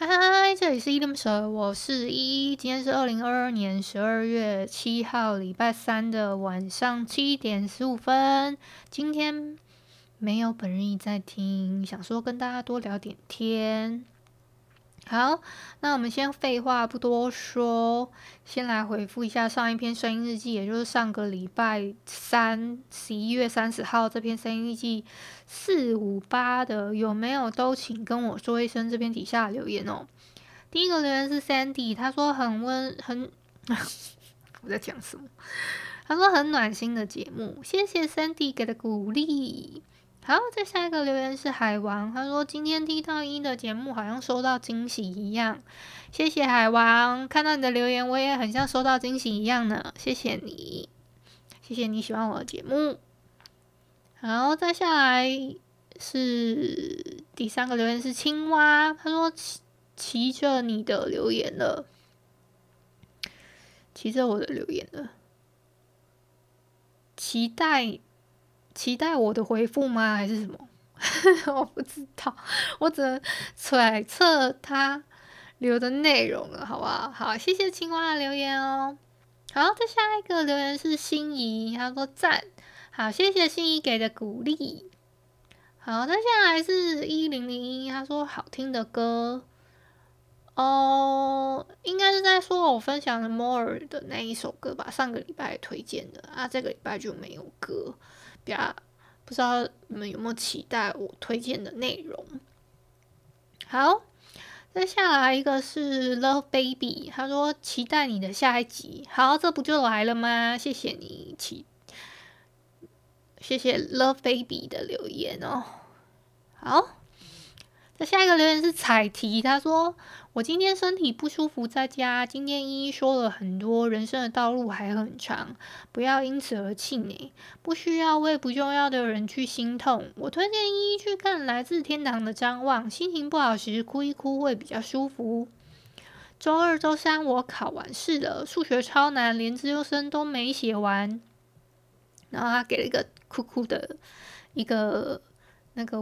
嗨嗨嗨，这里是依依恋不舍，我是依依。今天是二零二二年十二月七号，礼拜三的晚上七点十五分。今天没有本人在听，想说跟大家多聊点天。好，那我们先废话不多说，先来回复一下上一篇声音日记，也就是上个礼拜三十一月三十号这篇声音日记四五八的，有没有都请跟我说一声，这篇底下留言哦。第一个留言是 Sandy，他说很温很，我在讲什么？他说很暖心的节目，谢谢 Sandy 给的鼓励。好，再下一个留言是海王，他说今天听到依依的节目，好像收到惊喜一样。谢谢海王，看到你的留言，我也很像收到惊喜一样呢。谢谢你，谢谢你喜欢我的节目。好，再下来是第三个留言是青蛙，他说骑骑着你的留言了，骑着我的留言了，期待。期待我的回复吗？还是什么？我不知道，我只能揣测他留的内容了，好不好？好，谢谢青蛙的留言哦。好，再下一个留言是心仪，他说赞。好，谢谢心仪给的鼓励。好，再下来是一零零一，他说好听的歌。哦，应该是在说我分享的 More 的那一首歌吧，上个礼拜推荐的啊，这个礼拜就没有歌。家不知道你们有没有期待我推荐的内容？好，再下来一个是 Love Baby，他说期待你的下一集。好，这不就来了吗？谢谢你，期谢谢 Love Baby 的留言哦。好。那下一个留言是彩提，他说：“我今天身体不舒服，在家。今天依依说了很多，人生的道路还很长，不要因此而气馁，不需要为不重要的人去心痛。我推荐依依去看《来自天堂的张望》，心情不好时哭一哭会比较舒服。周二、周三我考完试了，数学超难，连资优生都没写完。然后他给了一个酷酷的一个那个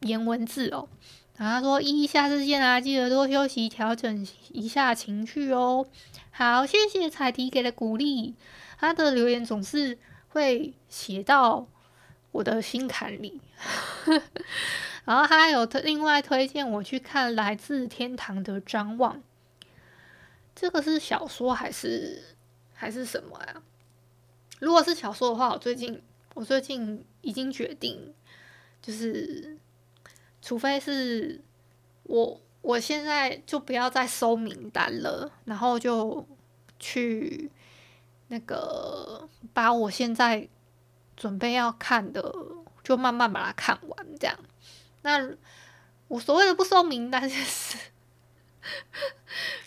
颜文字哦。”然后他说：“依依，下次见啊，记得多休息，调整一下情绪哦。”好，谢谢彩提给的鼓励。他的留言总是会写到我的心坎里。然后他有另外推荐我去看《来自天堂的张望》，这个是小说还是还是什么呀？如果是小说的话，我最近我最近已经决定，就是。除非是我，我现在就不要再收名单了，然后就去那个把我现在准备要看的，就慢慢把它看完，这样。那我所谓的不收名单，就是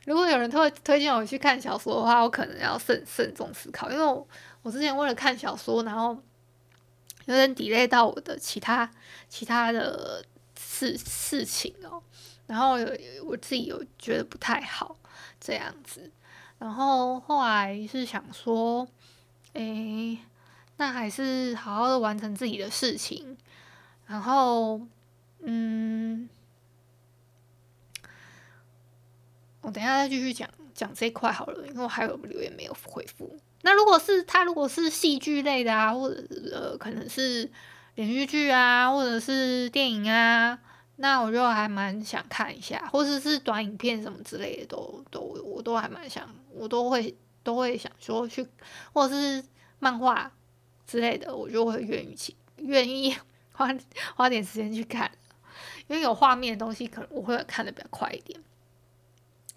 如果有人推推荐我去看小说的话，我可能要慎慎重思考，因为我我之前为了看小说，然后有点 delay 到我的其他其他的。事事情哦，然后我自己有觉得不太好这样子，然后后来是想说，诶，那还是好好的完成自己的事情，然后，嗯，我等一下再继续讲讲这块好了，因为我还有留言没有回复。那如果是他如果是戏剧类的啊，或者呃可能是连续剧啊，或者是电影啊，那我就还蛮想看一下，或者是短影片什么之类的，都都我都还蛮想，我都会都会想说去，或者是漫画之类的，我就会愿意去愿意 花花点时间去看，因为有画面的东西，可能我会看得比较快一点。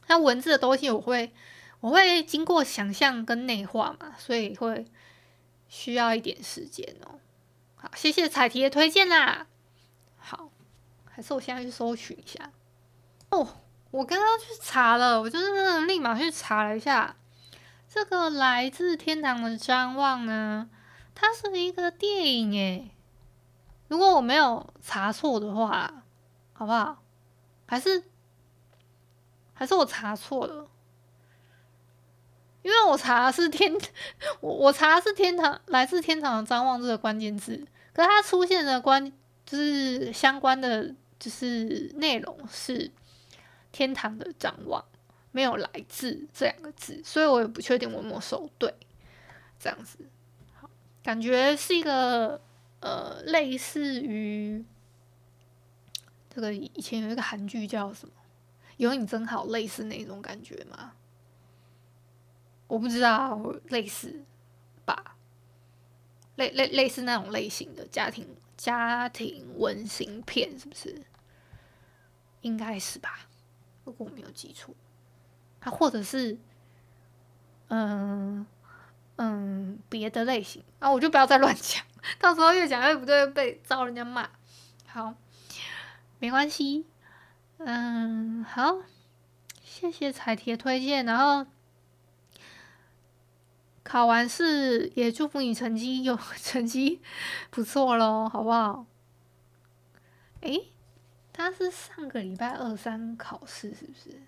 那文字的东西，我会我会经过想象跟内化嘛，所以会需要一点时间哦。好，谢谢彩提的推荐啦。好，还是我现在去搜寻一下。哦，我刚刚去查了，我就是立马去查了一下，这个来自天堂的张望呢，它是一个电影诶。如果我没有查错的话，好不好？还是？还是我查错了，因为我查的是天，我我查的是天堂，来自天堂的张望这个关键字，可是它出现的关就是相关的就是内容是天堂的张望，没有来自这两个字，所以我也不确定我有没有搜对，这样子，好，感觉是一个呃类似于这个以前有一个韩剧叫什么？有你真好，类似那种感觉吗？我不知道，类似吧，类类类似那种类型的家庭家庭温馨片，是不是？应该是吧，如果我没有记错，啊，或者是，嗯嗯，别的类型啊，我就不要再乱讲，到时候越讲越不对，被遭人家骂。好，没关系。嗯，好，谢谢彩铁推荐，然后考完试也祝福你成绩有 成绩不错喽，好不好？诶，他是上个礼拜二三考试是不是？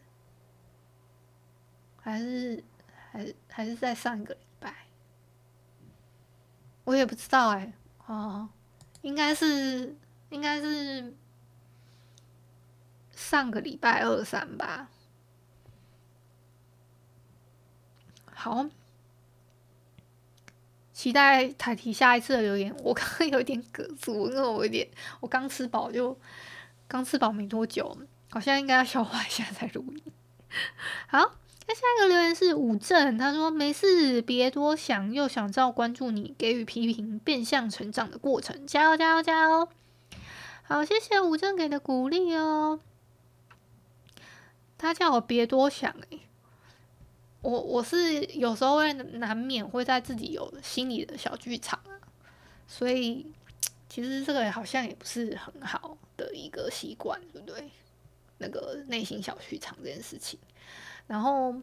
还是还是还是在上个礼拜？我也不知道哎，哦，应该是应该是。上个礼拜二三吧，好，期待台题下一次的留言。我刚刚有点哽住，因为我有点，我刚吃饱就刚吃饱没多久，好像应该要消化一下再录音。好，那下一个留言是武正，他说没事，别多想，又想知道关注你，给予批评，变相成长的过程，加油加油加油！好，谢谢武正给的鼓励哦。他叫我别多想哎，我我是有时候会难免会在自己有心里的小剧场，所以其实这个好像也不是很好一个习惯，对不对？那个内心小剧场这件事情，然后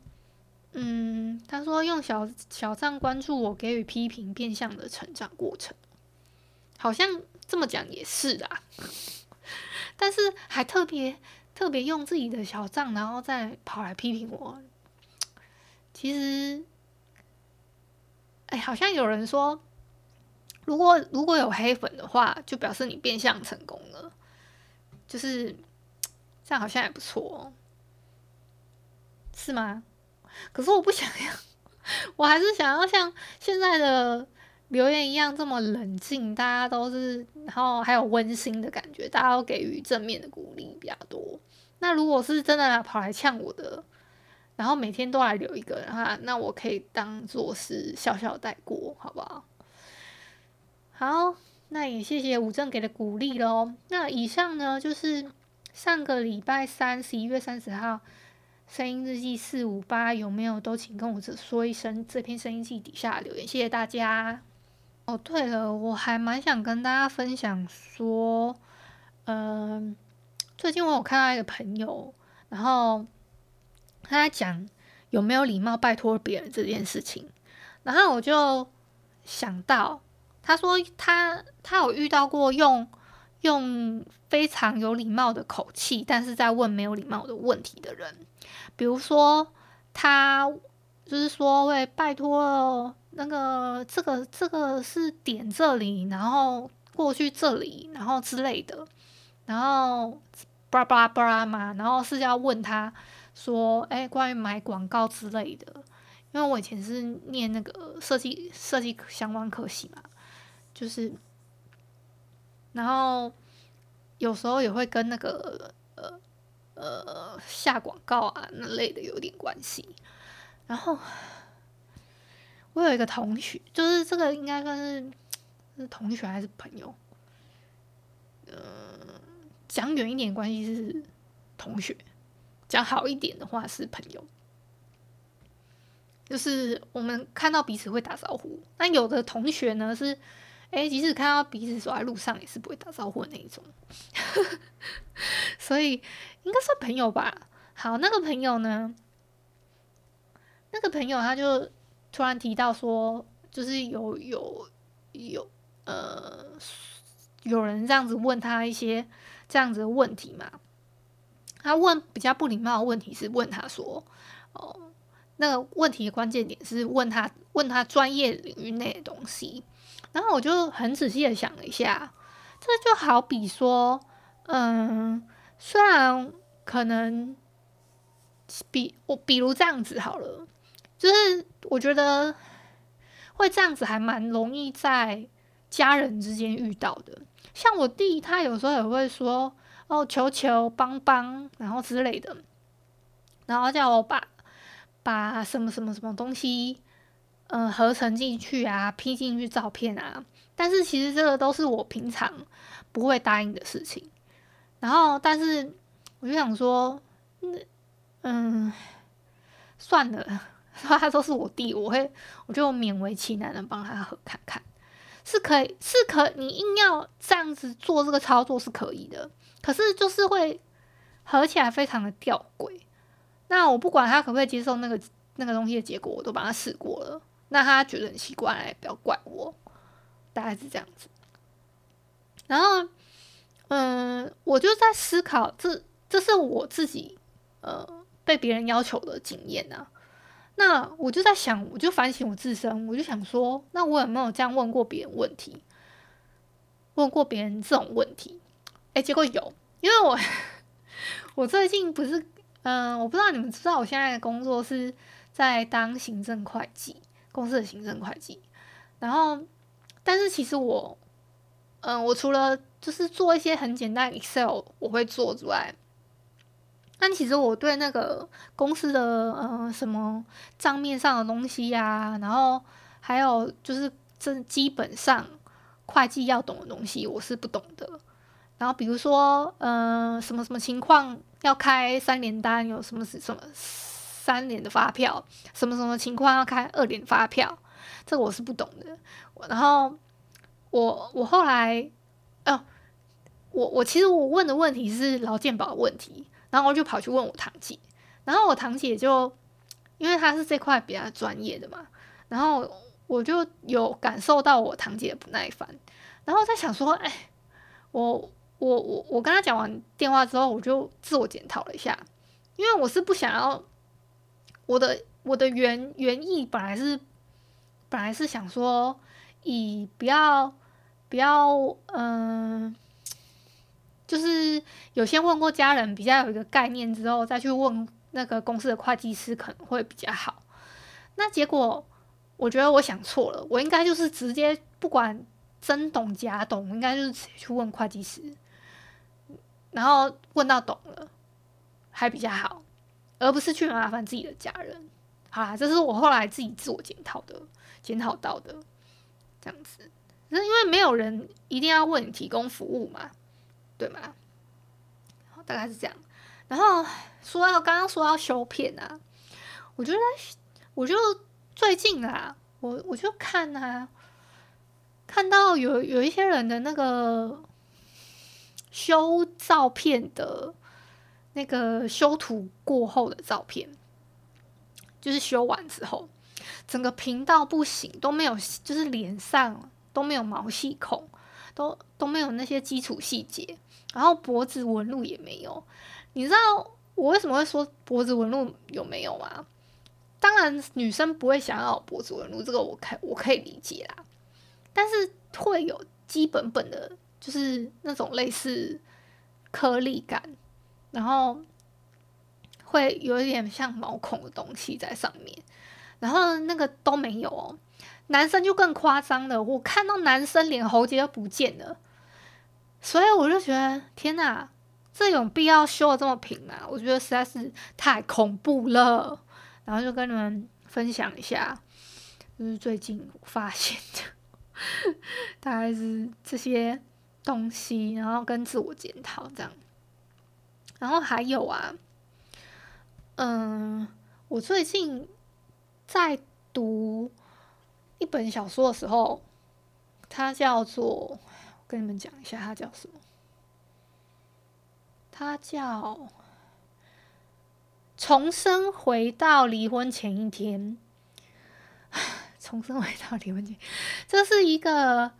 嗯，他说用小小账关注我，给予批评，变相的成长过程，好像这么讲也是啦，但是还特别。特别用自己的小账，然后再跑来批评我。其实，哎，好像有人说，如果如果有黑粉的话，就表示你变相成功了。就是这样，好像也不错，是吗？可是我不想要，我还是想要像现在的留言一样这么冷静，大家都是，然后还有温馨的感觉，大家都给予正面的鼓励比较多。那如果是真的跑来呛我的，然后每天都来留一个的话，那我可以当做是笑笑带过，好不好？好，那也谢谢武正给的鼓励喽。那以上呢，就是上个礼拜三十一月三十号声音日记四五八有没有都请跟我这说一声，这篇声音记底下留言，谢谢大家。哦，对了，我还蛮想跟大家分享说，嗯、最近我有看到一个朋友，然后他在讲有没有礼貌拜托别人这件事情，然后我就想到，他说他他有遇到过用用非常有礼貌的口气，但是在问没有礼貌的问题的人，比如说他就是说会拜托那个这个这个是点这里，然后过去这里，然后之类的，然后。巴拉巴拉巴拉嘛，然后是要问他说，哎，关于买广告之类的，因为我以前是念那个设计设计相关科系嘛，就是，然后有时候也会跟那个呃呃下广告啊那类的有点关系。然后我有一个同学，就是这个应该算是是同学还是朋友？嗯、呃，讲远一点关系是同学。讲好一点的话是朋友，就是我们看到彼此会打招呼。那有的同学呢是，哎，即使看到彼此走在路上也是不会打招呼的那一种，所以应该算朋友吧。好，那个朋友呢，那个朋友他就突然提到说，就是有有有呃，有人这样子问他一些这样子的问题嘛。他问比较不礼貌的问题是问他说：“哦，那个问题的关键点是问他问他专业领域内的东西。”然后我就很仔细的想了一下，这就好比说，嗯，虽然可能比我比如这样子好了，就是我觉得会这样子还蛮容易在家人之间遇到的。像我弟，他有时候也会说。哦，求求帮帮，然后之类的，然后叫我把把什么什么什么东西，呃，合成进去啊，P 进去照片啊。但是其实这个都是我平常不会答应的事情。然后，但是我就想说，那嗯，算了，说他都是我弟，我会我就勉为其难的帮他合看看，是可以，是可，你硬要这样子做这个操作是可以的。可是就是会合起来非常的吊诡。那我不管他可不可以接受那个那个东西的结果，我都帮他试过了。那他觉得很奇怪，也不要怪我，大概是这样子。然后，嗯，我就在思考，这这是我自己呃被别人要求的经验啊。那我就在想，我就反省我自身，我就想说，那我有没有这样问过别人问题？问过别人这种问题？哎，结果有，因为我 我最近不是，嗯、我不知道你们知道，我现在的工作是在当行政会计，公司的行政会计。然后，但是其实我，嗯、我除了就是做一些很简单 Excel 我会做之外，但其实我对那个公司的呃什么账面上的东西呀、然后还有就是这基本上会计要懂的东西，我是不懂的。然后比如说，嗯、什么什么情况要开三联单，有什么什么三年的发票，什么什么情况要开二年发票，这个我是不懂的。然后我我后来，哦，我我其实我问的问题是劳健保问题，然后我就跑去问我堂姐，然后我堂姐就因为她是这块比较专业的嘛，然后我就有感受到我堂姐不耐烦，然后在想说，哎，我。我我我跟他讲完电话之后，我就自我检讨了一下，因为我是不想要我的我的原原意本来是本来是想说以不要不要嗯、就是有先问过家人比较有一个概念之后再去问那个公司的会计师可能会比较好。那结果我觉得我想错了，我应该就是直接不管真懂假懂，应该就是直接去问会计师。然后问到懂了，还比较好，而不是去麻烦自己的家人。好啦，这是我后来自己自我检讨的，检讨到的这样子。那因为没有人一定要为你提供服务嘛，对吗？大概是这样。然后说要刚刚说要修片啊，我觉得我就最近啊，我我就看啊，看到有有一些人的那个。修照片的那个修图过后的照片，就是修完之后，整个频道不行，都没有，就是脸上都没有毛细孔，都都没有那些基础细节，然后脖子纹路也没有。你知道我为什么会说脖子纹路有没有吗？当然，女生不会想要脖子纹路，这个我可我可以理解啦，但是会有基本本的。就是那种类似颗粒感，然后会有一点像毛孔的东西在上面，然后那个都没有哦。男生就更夸张了，我看到男生连喉结都不见了，所以我就觉得天哪，这有必要修的这么平吗？我觉得实在是太恐怖了。然后就跟你们分享一下，就是最近我发现的，大概是这些东西，然后跟自我检讨这样。然后还有啊，嗯，我最近在读。一本小说的时候，它叫做，跟你们讲一下，它叫什么？它叫《重生回到离婚前一天》。重生回到离婚前，这是一个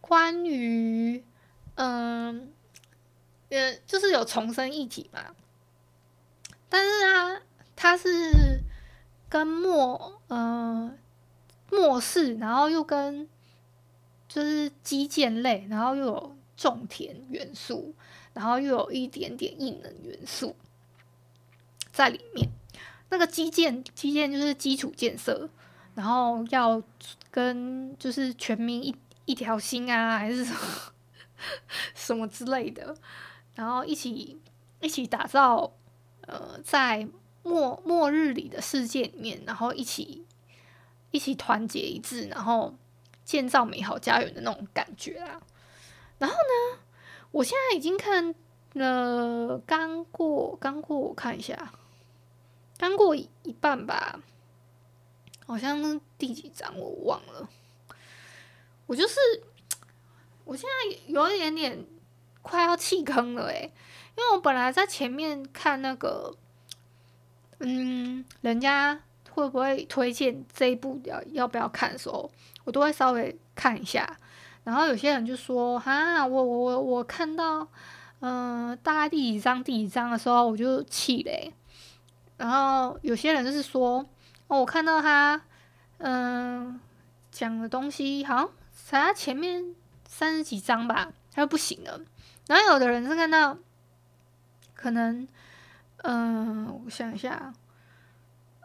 关于，嗯，就是有重生一体嘛。但是啊，它是跟末，嗯。末世，然后又跟就是基建类，然后又有种田元素，然后又有一点点异能元素在里面。那个基建，基建就是基础建设，然后要跟就是全民一一条心啊，还是什么 什么之类的，然后一起一起打造呃，在末末日里的世界里面，然后一起。一起团结一致，然后建造美好家园的那种感觉啊。然后呢，我现在已经看了刚过刚过，我看一下，刚过一半吧，好像第几章我忘了。我就是，我现在有一点点快要弃坑了诶，因为我本来在前面看那个，嗯，人家。会不会推荐这一部要要不要看的时候，我都会稍微看一下。然后有些人就说：“哈，我我我我看到，嗯、大概第几章第几章的时候，我就气嘞。”然后有些人就是说：“哦，我看到他，嗯、讲的东西好像才前面三十几章吧，他就不行了。”然后有的人是看到，可能，嗯、我想一下。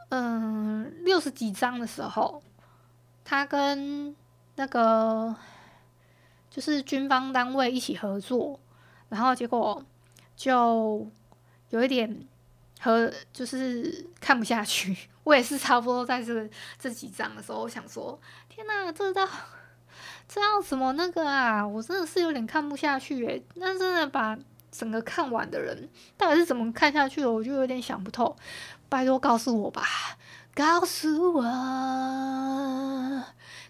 嗯，六十几章的时候，他跟那个就是军方单位一起合作，然后结果就有一点和就是看不下去。我也是差不多在这个这几章的时候，我想说：天哪，这道这要怎么那个啊？我真的是有点看不下去诶。那真的把整个看完的人到底是怎么看下去的？我就有点想不透。拜托告诉我吧，告诉我，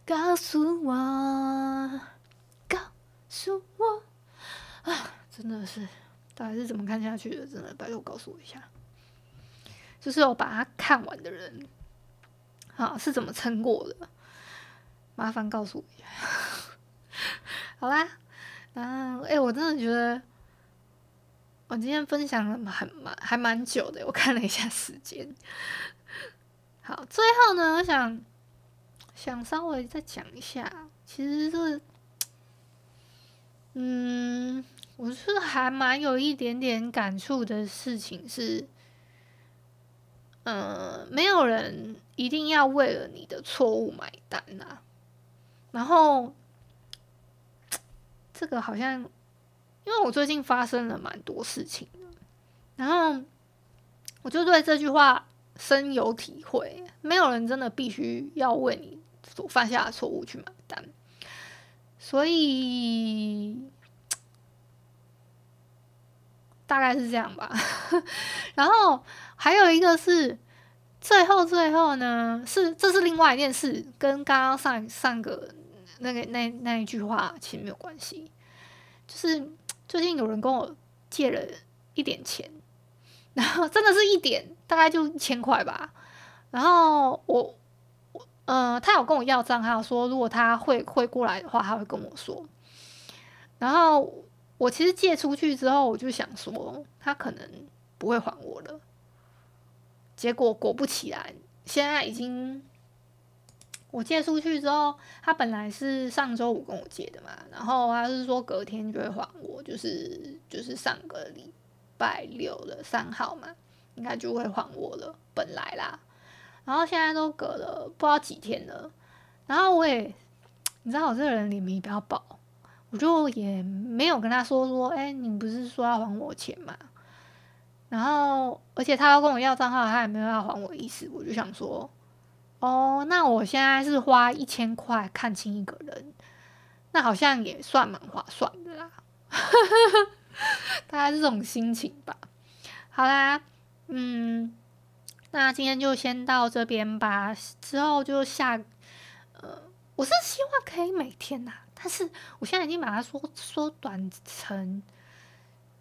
告诉我，告诉我啊！真的是，到底是怎么看下去的？真的，拜托告诉我一下。就是我把它看完的人，啊，是怎么撑过的？麻烦告诉我一下。好啦，嗯，哎，我真的觉得。我今天分享了蛮蛮还蛮久的，我看了一下时间。好，最后呢，我想想稍微再讲一下，其实是，嗯，我是还蛮有一点点感触的事情是，嗯，没有人一定要为了你的错误买单呐、然后，这个好像。因为我最近发生了蛮多事情，然后我就对这句话深有体会。没有人真的必须要为你所犯下的错误去买单，所以大概是这样吧。然后还有一个是最后最后呢，是这是另外一件事，跟刚刚上上个那个那那一句话其实没有关系，就是。最近有人跟我借了一点钱，然后真的是一点，大概就一千块吧。然后我，我，呃，他有跟我要账，号说如果他会会过来的话，他会跟我说。然后我其实借出去之后，我就想说他可能不会还我了。结果果不其然，现在已经。我借出去之后，他本来是上周五跟我借的嘛，然后他是说隔天就会还我，就是就是上个礼拜六的三号嘛，应该就会还我了。本来啦，然后现在都隔了不知道几天了，然后我也，你知道我这个人脸皮比较薄，我就也没有跟他说说，哎，你不是说要还我钱吗？然后，而且他要跟我要账号，他也没有要还我意思，我就想说，哦，那我现在是花一千块看清一个人，那好像也算蛮划算的啦，大概这种心情吧。好啦，嗯，那今天就先到这边吧，之后就下，呃，我是希望可以每天呐，但是我现在已经把它缩缩短成，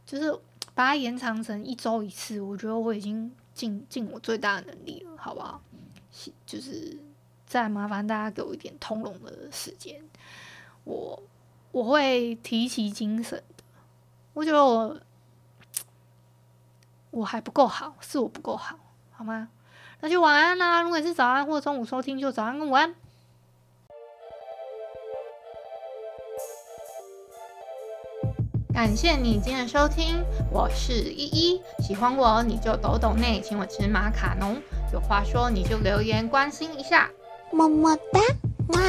就是。把它延长成一周一次，我觉得我已经尽尽我最大的能力了，好不好？就是再麻烦大家给我一点通融的时间，我我会提起精神的。我觉得我我还不够好，是我不够好，好吗？那就晚安啦！如果是早安或中午收听，就早安跟午安。感谢你今天的收听，我是依依。喜欢我你就抖抖内，请我吃马卡龙。有话说你就留言关心一下，么么哒，哇，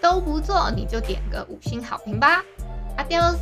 都不做你就点个五星好评吧。Adios。